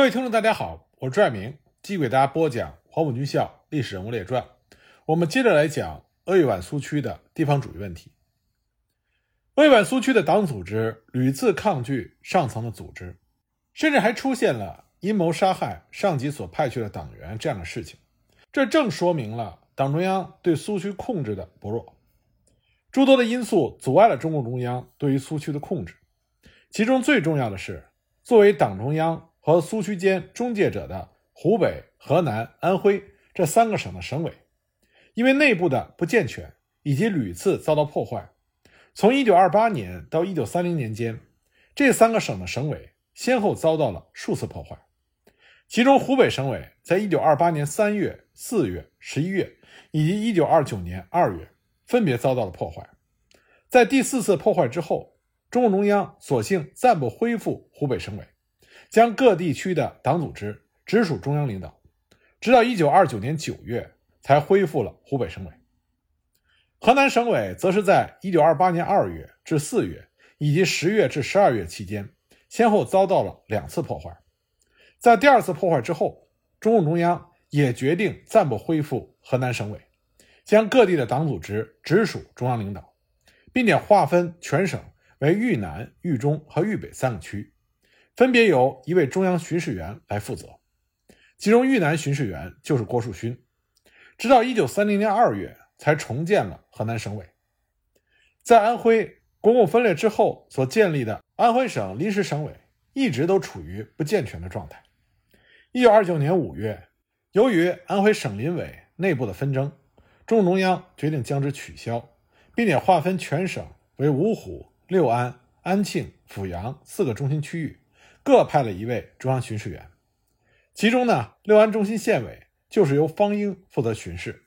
各位听众，大家好，我是朱爱明，继续给大家播讲《黄埔军校历史人物列传》。我们接着来讲鄂豫皖苏区的地方主义问题。鄂豫皖苏区的党组织屡次抗拒上层的组织，甚至还出现了阴谋杀害上级所派去的党员这样的事情。这正说明了党中央对苏区控制的薄弱。诸多的因素阻碍了中共中央对于苏区的控制，其中最重要的是，作为党中央。和苏区间中介者的湖北、河南、安徽这三个省的省委，因为内部的不健全以及屡次遭到破坏，从1928年到1930年间，这三个省的省委先后遭到了数次破坏。其中，湖北省委在1928年3月、4月、11月以及1929年2月分别遭到了破坏。在第四次破坏之后，中共中央索性暂不恢复湖北省委。将各地区的党组织直属中央领导，直到一九二九年九月才恢复了湖北省委。河南省委则是在一九二八年二月至四月以及十月至十二月期间，先后遭到了两次破坏。在第二次破坏之后，中共中央也决定暂不恢复河南省委，将各地的党组织直属中央领导，并且划分全省为豫南、豫中和豫北三个区。分别由一位中央巡视员来负责，其中豫南巡视员就是郭树勋。直到一九三零年二月才重建了河南省委。在安徽国共分裂之后所建立的安徽省临时省委一直都处于不健全的状态。一九二九年五月，由于安徽省临委内部的纷争，中共中央决定将之取消，并且划分全省为芜湖、六安、安庆、阜阳四个中心区域。各派了一位中央巡视员，其中呢，六安中心县委就是由方英负责巡视。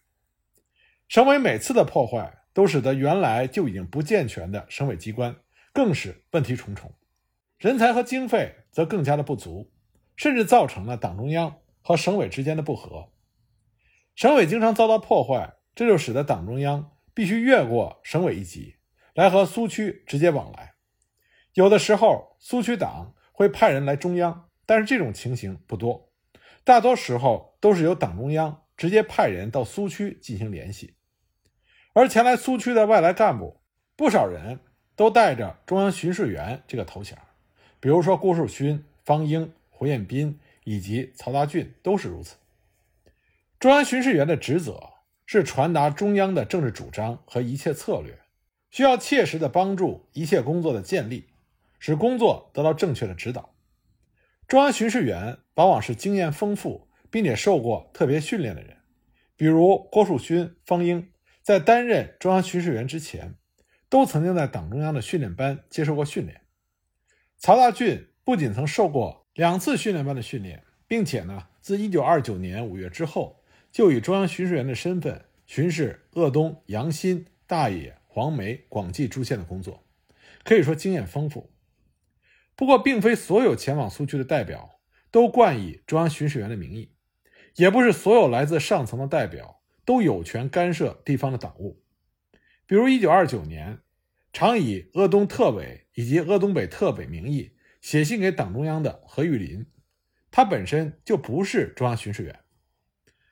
省委每次的破坏，都使得原来就已经不健全的省委机关更是问题重重，人才和经费则更加的不足，甚至造成了党中央和省委之间的不和。省委经常遭到破坏，这就使得党中央必须越过省委一级，来和苏区直接往来。有的时候，苏区党。会派人来中央，但是这种情形不多，大多时候都是由党中央直接派人到苏区进行联系。而前来苏区的外来干部，不少人都带着中央巡视员这个头衔，比如说郭树勋、方英、胡彦斌以及曹大俊都是如此。中央巡视员的职责是传达中央的政治主张和一切策略，需要切实的帮助一切工作的建立。使工作得到正确的指导。中央巡视员往往是经验丰富并且受过特别训练的人，比如郭树勋、方英，在担任中央巡视员之前，都曾经在党中央的训练班接受过训练。曹大俊不仅曾受过两次训练班的训练，并且呢，自1929年5月之后，就以中央巡视员的身份巡视鄂东、阳新、大冶、黄梅、广济诸县的工作，可以说经验丰富。不过，并非所有前往苏区的代表都冠以中央巡视员的名义，也不是所有来自上层的代表都有权干涉地方的党务。比如，1929年，常以鄂东特委以及鄂东北特委名义写信给党中央的何玉林，他本身就不是中央巡视员。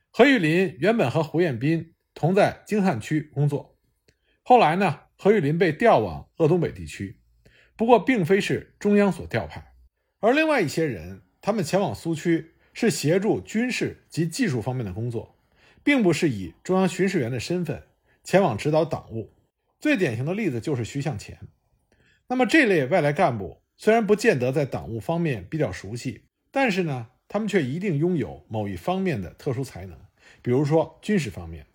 何玉林原本和胡彦斌同在京汉区工作，后来呢，何玉林被调往鄂东北地区。不过，并非是中央所调派，而另外一些人，他们前往苏区是协助军事及技术方面的工作，并不是以中央巡视员的身份前往指导党务。最典型的例子就是徐向前。那么，这类外来干部虽然不见得在党务方面比较熟悉，但是呢，他们却一定拥有某一方面的特殊才能，比如说军事方面。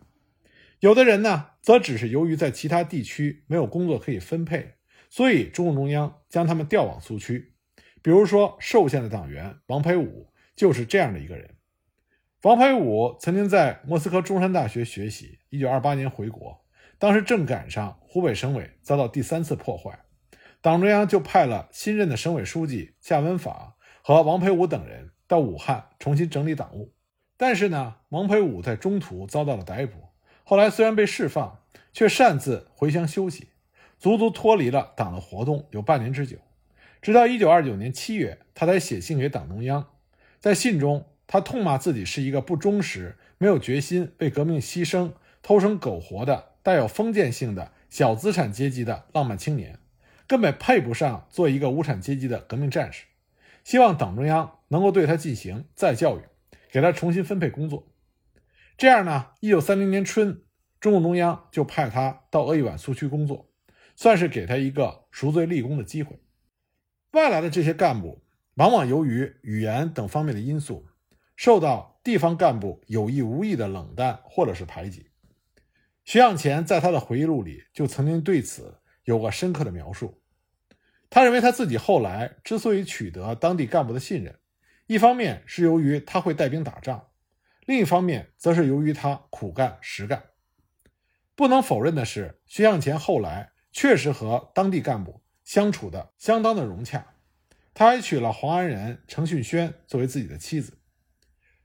有的人呢，则只是由于在其他地区没有工作可以分配。所以，中共中央将他们调往苏区。比如说，寿县的党员王培武就是这样的一个人。王培武曾经在莫斯科中山大学学习，1928年回国，当时正赶上湖北省委遭到第三次破坏，党中央就派了新任的省委书记夏文法和王培武等人到武汉重新整理党务。但是呢，王培武在中途遭到了逮捕，后来虽然被释放，却擅自回乡休息。足足脱离了党的活动有半年之久，直到一九二九年七月，他才写信给党中央，在信中，他痛骂自己是一个不忠实、没有决心为革命牺牲、偷生苟活的带有封建性的小资产阶级的浪漫青年，根本配不上做一个无产阶级的革命战士。希望党中央能够对他进行再教育，给他重新分配工作。这样呢，一九三零年春，中共中央就派他到鄂豫皖苏区工作，算是给他一个赎罪立功的机会。外来的这些干部，往往由于语言等方面的因素，受到地方干部有意无意的冷淡或者是排挤。徐向前在他的回忆录里就曾经对此有过深刻的描述。他认为他自己后来之所以取得当地干部的信任，一方面是由于他会带兵打仗，另一方面则是由于他苦干实干。不能否认的是，徐向前后来确实和当地干部相处的相当的融洽，他还娶了黄安人程训轩作为自己的妻子。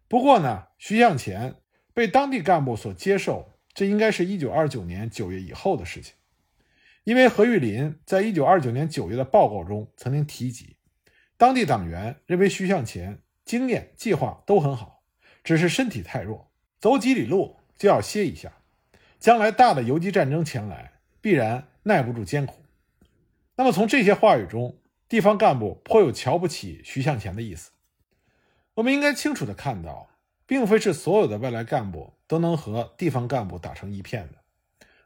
不过呢，徐向前被当地干部所接受，这应该是一九二九年九月以后的事情。因为何玉林在一九二九年九月的报告中曾经提及，当地党员认为徐向前经验、计划都很好，只是身体太弱，走几里路就要歇一下，将来大的游击战争前来，必然耐不住艰苦。那么从这些话语中，地方干部颇有瞧不起徐向前的意思。我们应该清楚地看到，并非是所有的外来干部都能和地方干部打成一片的。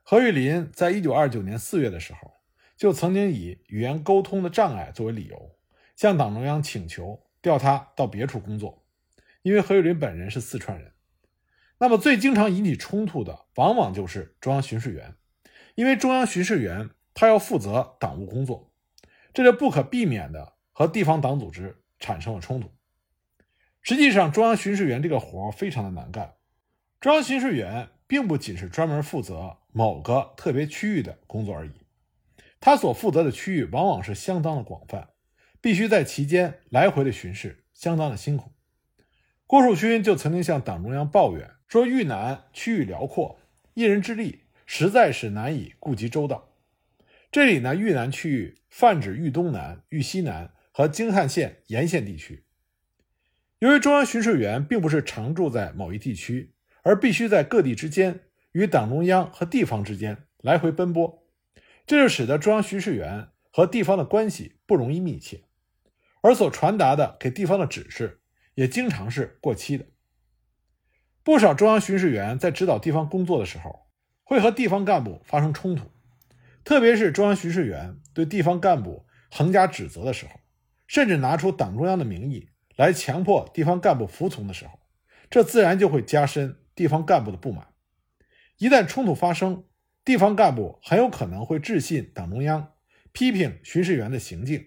何玉林在一九二九年四月的时候，就曾经以语言沟通的障碍作为理由，向党中央请求调他到别处工作。因为何玉林本人是四川人，那么最经常引起冲突的，往往就是中央巡视员，因为中央巡视员他要负责党务工作，这就不可避免的和地方党组织产生了冲突。实际上，中央巡视员这个活非常的难干，中央巡视员并不仅是专门负责。某个特别区域的工作而已，他所负责的区域往往是相当的广泛，必须在其间来回的巡视，相当的辛苦。郭树勋就曾经向党中央抱怨说：“豫南区域辽阔，一人之力实在是难以顾及周到。”这里呢，豫南区域泛指豫东南、豫西南和京汉线沿线地区。由于中央巡视员并不是常住在某一地区，而必须在各地之间。与党中央和地方之间来回奔波，这就使得中央巡视员和地方的关系不容易密切，而所传达的给地方的指示也经常是过期的。不少中央巡视员在指导地方工作的时候，会和地方干部发生冲突，特别是中央巡视员对地方干部横加指责的时候，甚至拿出党中央的名义来强迫地方干部服从的时候，这自然就会加深地方干部的不满。一旦冲突发生，地方干部很有可能会致信党中央，批评巡视员的行径，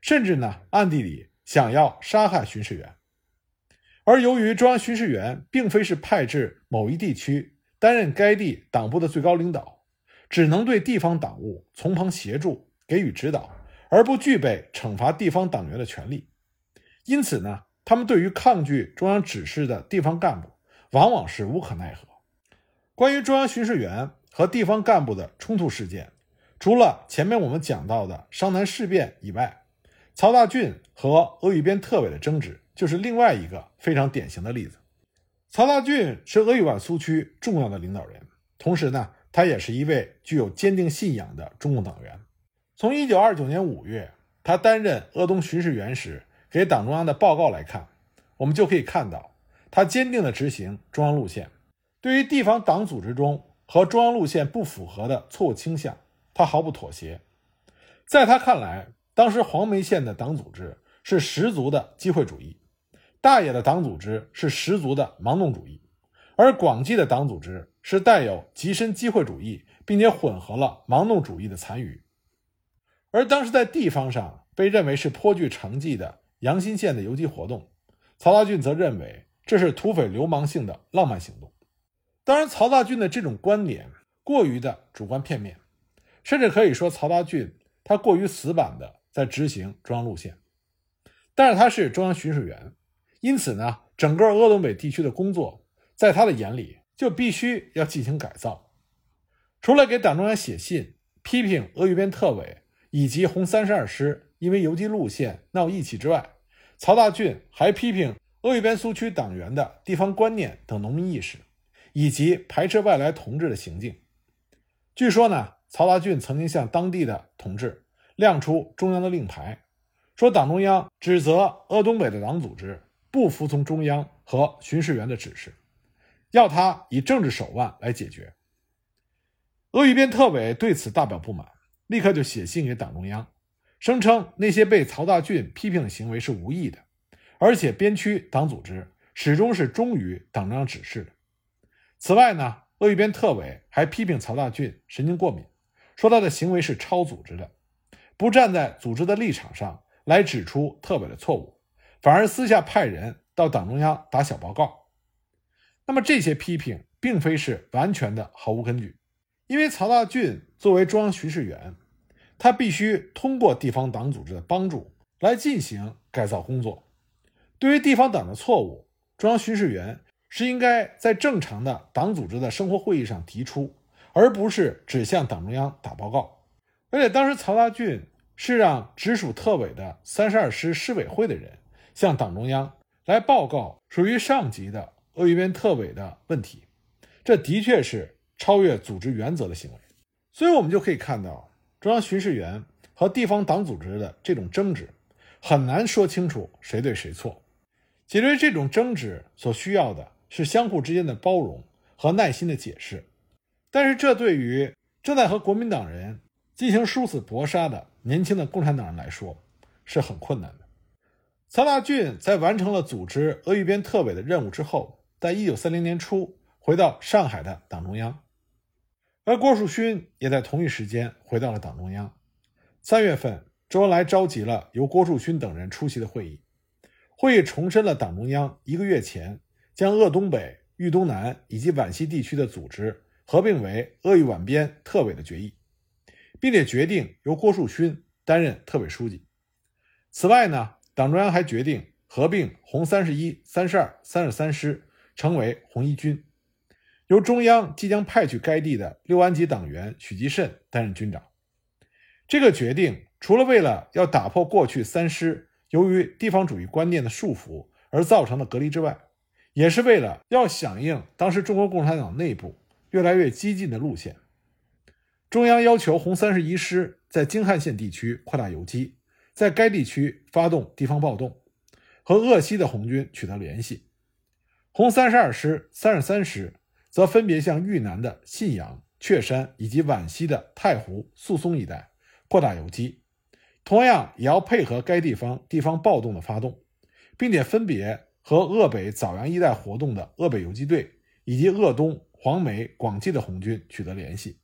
甚至呢暗地里想要杀害巡视员。而由于中央巡视员并非是派至某一地区担任该地党部的最高领导，只能对地方党务从旁协助给予指导，而不具备惩罚地方党员的权利。因此呢，他们对于抗拒中央指示的地方干部，往往是无可奈何。关于中央巡视员和地方干部的冲突事件，除了前面我们讲到的商南事变以外，曹大俊和鄂豫边特委的争执就是另外一个非常典型的例子。曹大俊是鄂豫皖苏区重要的领导人，同时呢，他也是一位具有坚定信仰的中共党员。从1929年5月他担任鄂东巡视员时给党中央的报告来看，我们就可以看到他坚定地执行中央路线。对于地方党组织中和中央路线不符合的错误倾向，他毫不妥协。在他看来，当时黄梅县的党组织是十足的机会主义，大冶的党组织是十足的盲动主义，而广济的党组织是带有极深机会主义，并且混合了盲动主义的残余。而当时在地方上被认为是颇具成绩的阳新县的游击活动，曹大俊则认为这是土匪流氓性的浪漫行动。当然，曹大俊的这种观点过于的主观片面，甚至可以说曹大俊他过于死板的在执行中央路线。但是他是中央巡视员，因此呢，整个鄂东北地区的工作在他的眼里就必须要进行改造。除了给党中央写信批评鄂豫边特委以及红三十二师因为游击路线闹义气之外，曹大俊还批评鄂豫边苏区党员的地方观念等农民意识，以及排斥外来同志的行径。据说呢，曹大俊曾经向当地的同志亮出中央的令牌，说党中央指责鄂东北的党组织不服从中央和巡视员的指示，要他以政治手腕来解决。鄂豫边特委对此大表不满，立刻就写信给党中央，声称那些被曹大俊批评的行为是无意的。而且边区党组织始终是忠于党中央指示的。此外呢，鄂豫边特委还批评曹大俊神经过敏，说他的行为是超组织的，不站在组织的立场上来指出特委的错误，反而私下派人到党中央打小报告。那么这些批评并非是完全的毫无根据，因为曹大俊作为中央巡视员，他必须通过地方党组织的帮助来进行改造工作。对于地方党的错误，中央巡视员是应该在正常的党组织的生活会议上提出，而不是只向党中央打报告。而且当时曹大俊是让直属特委的三十二师师委会的人向党中央来报告属于上级的鄂豫边特委的问题，这的确是超越组织原则的行为。所以，我们就可以看到中央巡视员和地方党组织的这种争执，很难说清楚谁对谁错。解决这种争执所需要的是相互之间的包容和耐心的解释，但是这对于正在和国民党人进行殊死搏杀的年轻的共产党人来说是很困难的。曹大俊在完成了组织鄂豫边特委的任务之后，在一九三零年初回到上海的党中央，而郭树勋也在同一时间回到了党中央。三月份，周恩来召集了由郭树勋等人出席的会议。会议重申了党中央一个月前将鄂东北、豫东南以及皖西地区的组织合并为鄂豫皖边特委的决议，并且决定由郭树勋担任特委书记。此外呢，党中央还决定合并红三十一、三十二、三十三师，成为红一军，由中央即将派去该地的六安籍党员许继慎担任军长。这个决定除了为了要打破过去三师。由于地方主义观念的束缚而造成的隔离之外，也是为了要响应当时中国共产党内部越来越激进的路线。中央要求红三十一师在京汉线地区扩大游击，在该地区发动地方暴动，和鄂西的红军取得联系。红三十二师、三十三师则分别向豫南的信阳、确山以及皖西的太湖、宿松一带扩大游击。同样也要配合该地方地方暴动的发动，并且分别和鄂北枣阳一带活动的鄂北游击队以及鄂东、黄梅、广济的红军取得联系。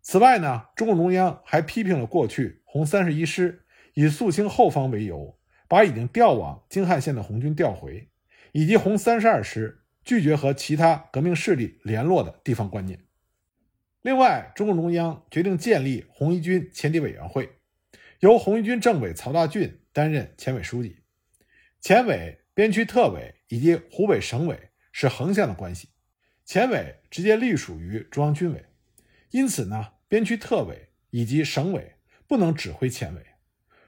此外呢，中共中央还批评了过去红三十一师以肃清后方为由，把已经调往京汉线的红军调回，以及红三十二师拒绝和其他革命势力联络的地方观念。另外，中共中央决定建立红一军前敌委员会。由红一军政委曹大俊担任前委书记，前委、边区特委以及湖北省委是横向的关系，前委直接隶属于中央军委，因此呢，边区特委以及省委不能指挥前委。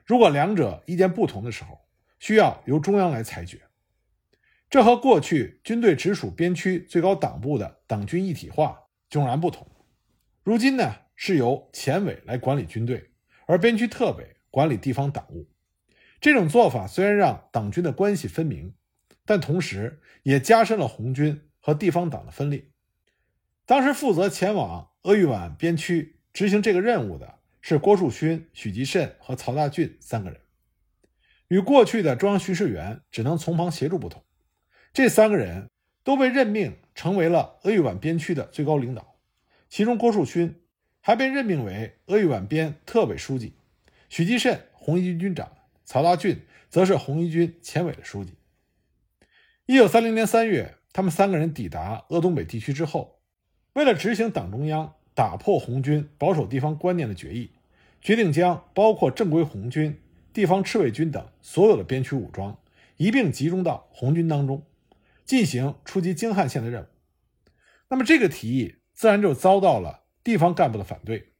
如果两者意见不同的时候，需要由中央来裁决。这和过去军队直属边区最高党部的党军一体化迥然不同。如今呢，是由前委来管理军队。而边区特委管理地方党务，这种做法虽然让党军的关系分明，但同时也加深了红军和地方党的分裂。当时负责前往鄂豫皖边区执行这个任务的是郭树勋、许继慎和曹大俊三个人，与过去的中央巡视员只能从旁协助不同，这三个人都被任命成为了鄂豫皖边区的最高领导，其中郭树勋。还被任命为鄂豫皖边特委书记，许继慎红一军军长，曹大俊则是红一军前委的书记。一九三零年三月，他们三个人抵达鄂东北地区之后，为了执行党中央打破红军保守地方观念的决议，决定将包括正规红军、地方赤卫军等所有的边区武装一并集中到红军当中，进行出击京汉线的任务。那么这个提议自然就遭到了。地方干部的反对，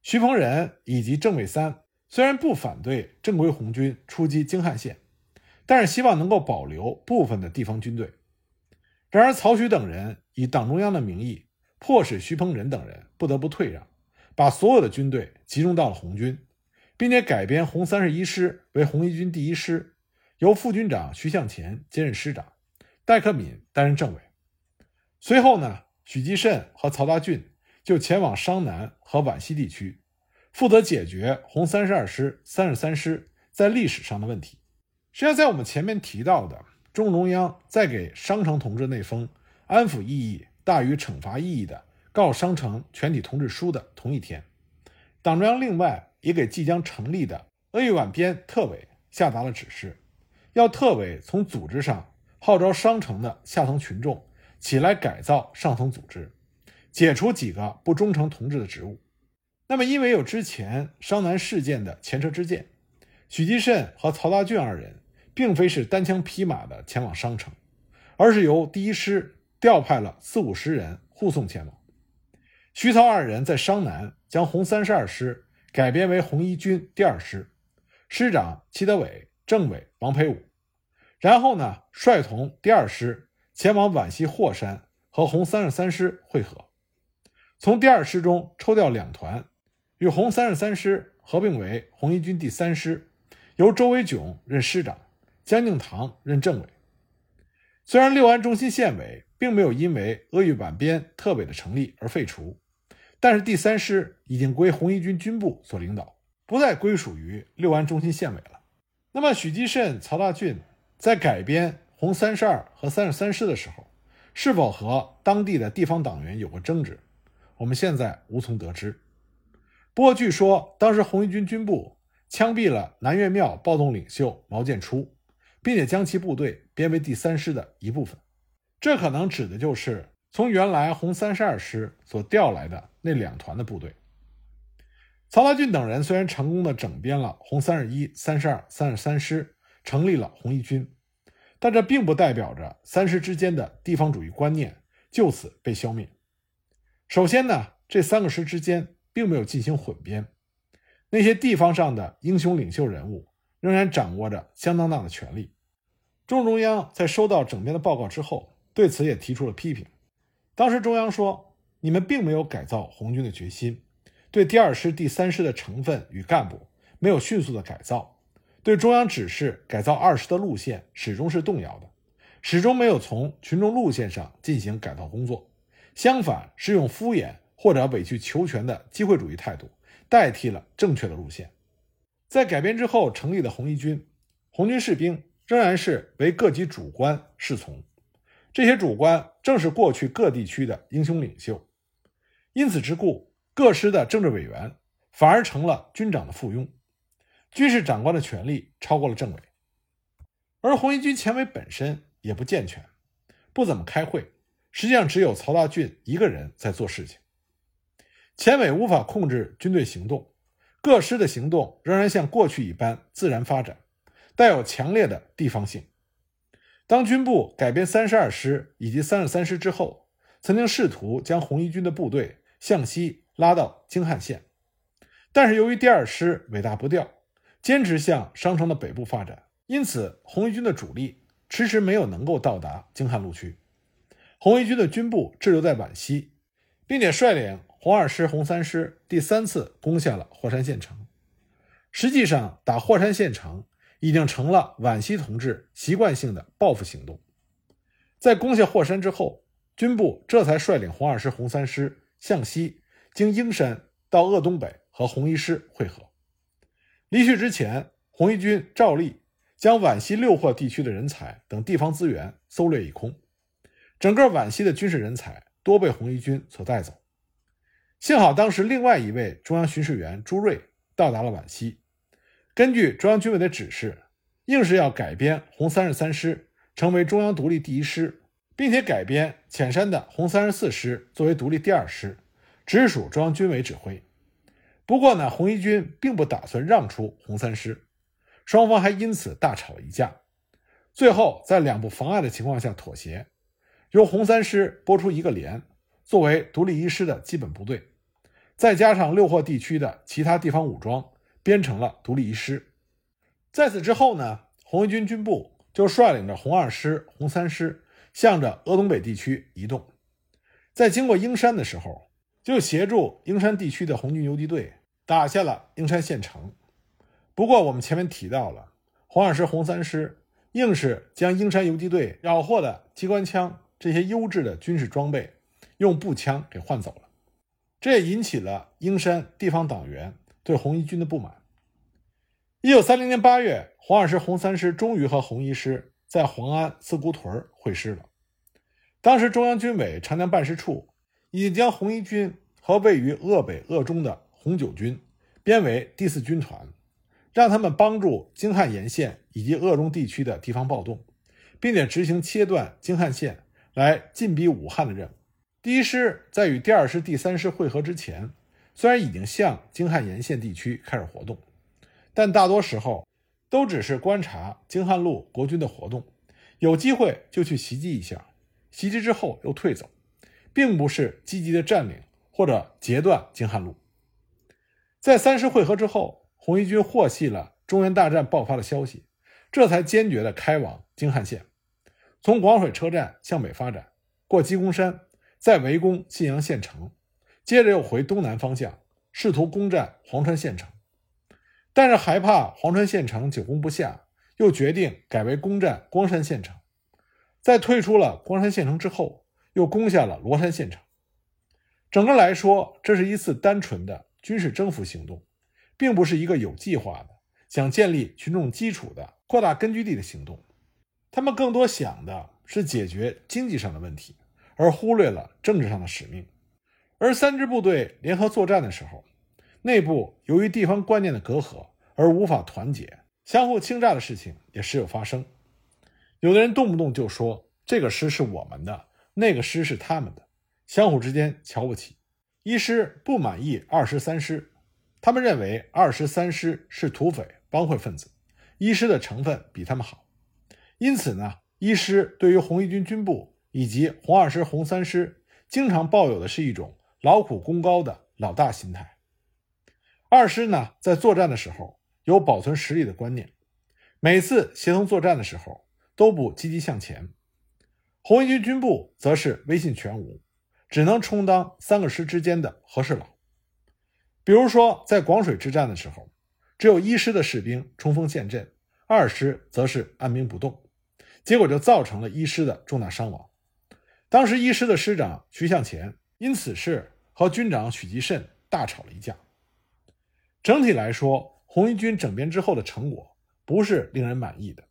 徐鹏仁以及郑伟三虽然不反对正规红军出击京汉线，但是希望能够保留部分的地方军队。然而，曹徐等人以党中央的名义，迫使徐鹏仁等人不得不退让，把所有的军队集中到了红军，并且改编红三十一师为红一军第一师，由副军长徐向前兼任师长，戴克敏担任政委。随后呢，许继慎和曹大俊就前往商南和皖西地区，负责解决红三十二师、三十三师在历史上的问题。实际上，在我们前面提到的。中共中央在给商城同志那封安抚意义大于惩罚意义的告商城全体同志书的同一天，党中央另外也给即将成立的鄂豫皖边特委下达了指示，要特委从组织上号召商城的下层群众起来改造上层组织，解除几个不忠诚同志的职务。那么，因为有之前商南事件的前车之鉴，许继慎和曹大俊二人。并非是单枪匹马的前往商城，而是由第一师调派了四五十人护送前往。徐曹二人在商南将红三十二师改编为红一军第二师，师长齐德伟、政委王培武。然后呢，率同第二师前往皖西霍山和红三十三师会合，从第二师中抽调两团，与红三十三师合并为红一军第三师，由周维炯任师长。江敬堂任政委。虽然六安中心县委并没有因为鄂豫皖边特委的成立而废除，但是第三师已经归红一军军部所领导，不再归属于六安中心县委了。那么，许继慎、曹大俊在改编红三十二和三十三师的时候，是否和当地的地方党员有过争执？我们现在无从得知。不过，据说当时红一军军部枪毙了南岳庙暴动领袖毛建初。并且将其部队编为第三师的一部分，这可能指的就是从原来红三十二师所调来的那两团的部队。曹大俊等人虽然成功的整编了红三十一、三十二、三十三师，成立了红一军，但这并不代表着三师之间的地方主义观念就此被消灭。首先呢，这三个师之间并没有进行混编，那些地方上的英雄领袖人物仍然掌握着相当大的权力。中共中央在收到整编的报告之后，对此也提出了批评。当时中央说：“你们并没有改造红军的决心，对第二师、第三师的成分与干部没有迅速的改造，对中央指示改造二师的路线始终是动摇的，始终没有从群众路线上进行改造工作。相反，是用敷衍或者委曲求全的机会主义态度代替了正确的路线。在改编之后成立的红一军，红军士兵。”仍然是为各级主官侍从，这些主官正是过去各地区的英雄领袖，因此之故，各师的政治委员反而成了军长的附庸，军事长官的权力超过了政委，而红一军前委本身也不健全，不怎么开会，实际上只有曹大俊一个人在做事情，前委无法控制军队行动，各师的行动仍然像过去一般自然发展。带有强烈的地方性。当军部改编三十二师以及三十三师之后，曾经试图将红一军的部队向西拉到京汉线，但是由于第二师尾大不掉，坚持向商城的北部发展，因此红一军的主力迟迟没有能够到达京汉路区。红一军的军部滞留在皖西，并且率领红二师、红三师第三次攻下了霍山县城。实际上，打霍山县城。已经成了皖西同志习惯性的报复行动。在攻下霍山之后，军部这才率领红二师、红三师向西，经英山到鄂东北和红一师会合。离去之前，红一军照例将皖西六霍地区的人才等地方资源搜掠一空，整个皖西的军事人才多被红一军所带走。幸好当时另外一位中央巡视员朱瑞到达了皖西。根据中央军委的指示，硬是要改编红三十三师成为中央独立第一师，并且改编潜山的红三十四师作为独立第二师，直属中央军委指挥。不过呢，红一军并不打算让出红三师，双方还因此大吵了一架。最后在两不妨碍的情况下妥协，由红三师拨出一个连作为独立一师的基本部队，再加上六霍地区的其他地方武装。编成了独立一师。在此之后呢，红一军军部就率领着红二师、红三师，向着鄂东北地区移动。在经过英山的时候，就协助英山地区的红军游击队打下了英山县城。不过，我们前面提到了，红二师、红三师硬是将英山游击队缴获的机关枪这些优质的军事装备，用步枪给换走了。这也引起了英山地方党员对红一军的不满。一九三零年八月，红二师、红三师终于和红一师在黄安四姑屯会师了。当时，中央军委长江办事处已经将红一军和位于鄂北鄂中的红九军编为第四军团，让他们帮助京汉沿线以及鄂中地区的地方暴动，并且执行切断京汉线来进逼武汉的任务。第一师在与第二师、第三师会合之前，虽然已经向京汉沿线地区开始活动。但大多时候都只是观察京汉路国军的活动，有机会就去袭击一下，袭击之后又退走，并不是积极的占领或者截断京汉路。在三师会合之后，红一军获悉了中原大战爆发的消息，这才坚决的开往京汉线，从广水车站向北发展，过鸡公山，再围攻信阳县城，接着又回东南方向，试图攻占黄川县城。但是害怕黄川县城久攻不下，又决定改为攻占光山县城。在退出了光山县城之后，又攻下了罗山县城。整个来说，这是一次单纯的军事征服行动，并不是一个有计划的想建立群众基础的扩大根据地的行动。他们更多想的是解决经济上的问题，而忽略了政治上的使命。而三支部队联合作战的时候，内部由于地方观念的隔阂而无法团结，相互倾轧的事情也时有发生。有的人动不动就说这个师是我们的，那个师是他们的，相互之间瞧不起。一师不满意二师、三师，他们认为二师、三师是土匪帮会分子，一师的成分比他们好。因此呢，一师对于红一军军部以及红二师、红三师，经常抱有的是一种劳苦功高的老大心态。二师呢，在作战的时候有保存实力的观念，每次协同作战的时候都不积极向前。红一军军部则是威信全无，只能充当三个师之间的和事佬。比如说，在广水之战的时候，只有一师的士兵冲锋陷阵，二师则是按兵不动，结果就造成了一师的重大伤亡。当时一师的师长徐向前因此事和军长许继慎大吵了一架。整体来说，红一军整编之后的成果不是令人满意的，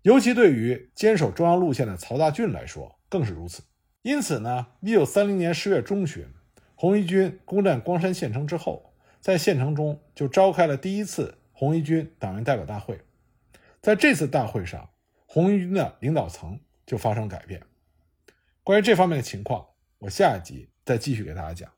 尤其对于坚守中央路线的曹大俊来说更是如此。因此呢，一九三零年十月中旬，红一军攻占光山县城之后，在县城中就召开了第一次红一军党员代表大会。在这次大会上，红一军的领导层就发生改变。关于这方面的情况，我下一集再继续给大家讲。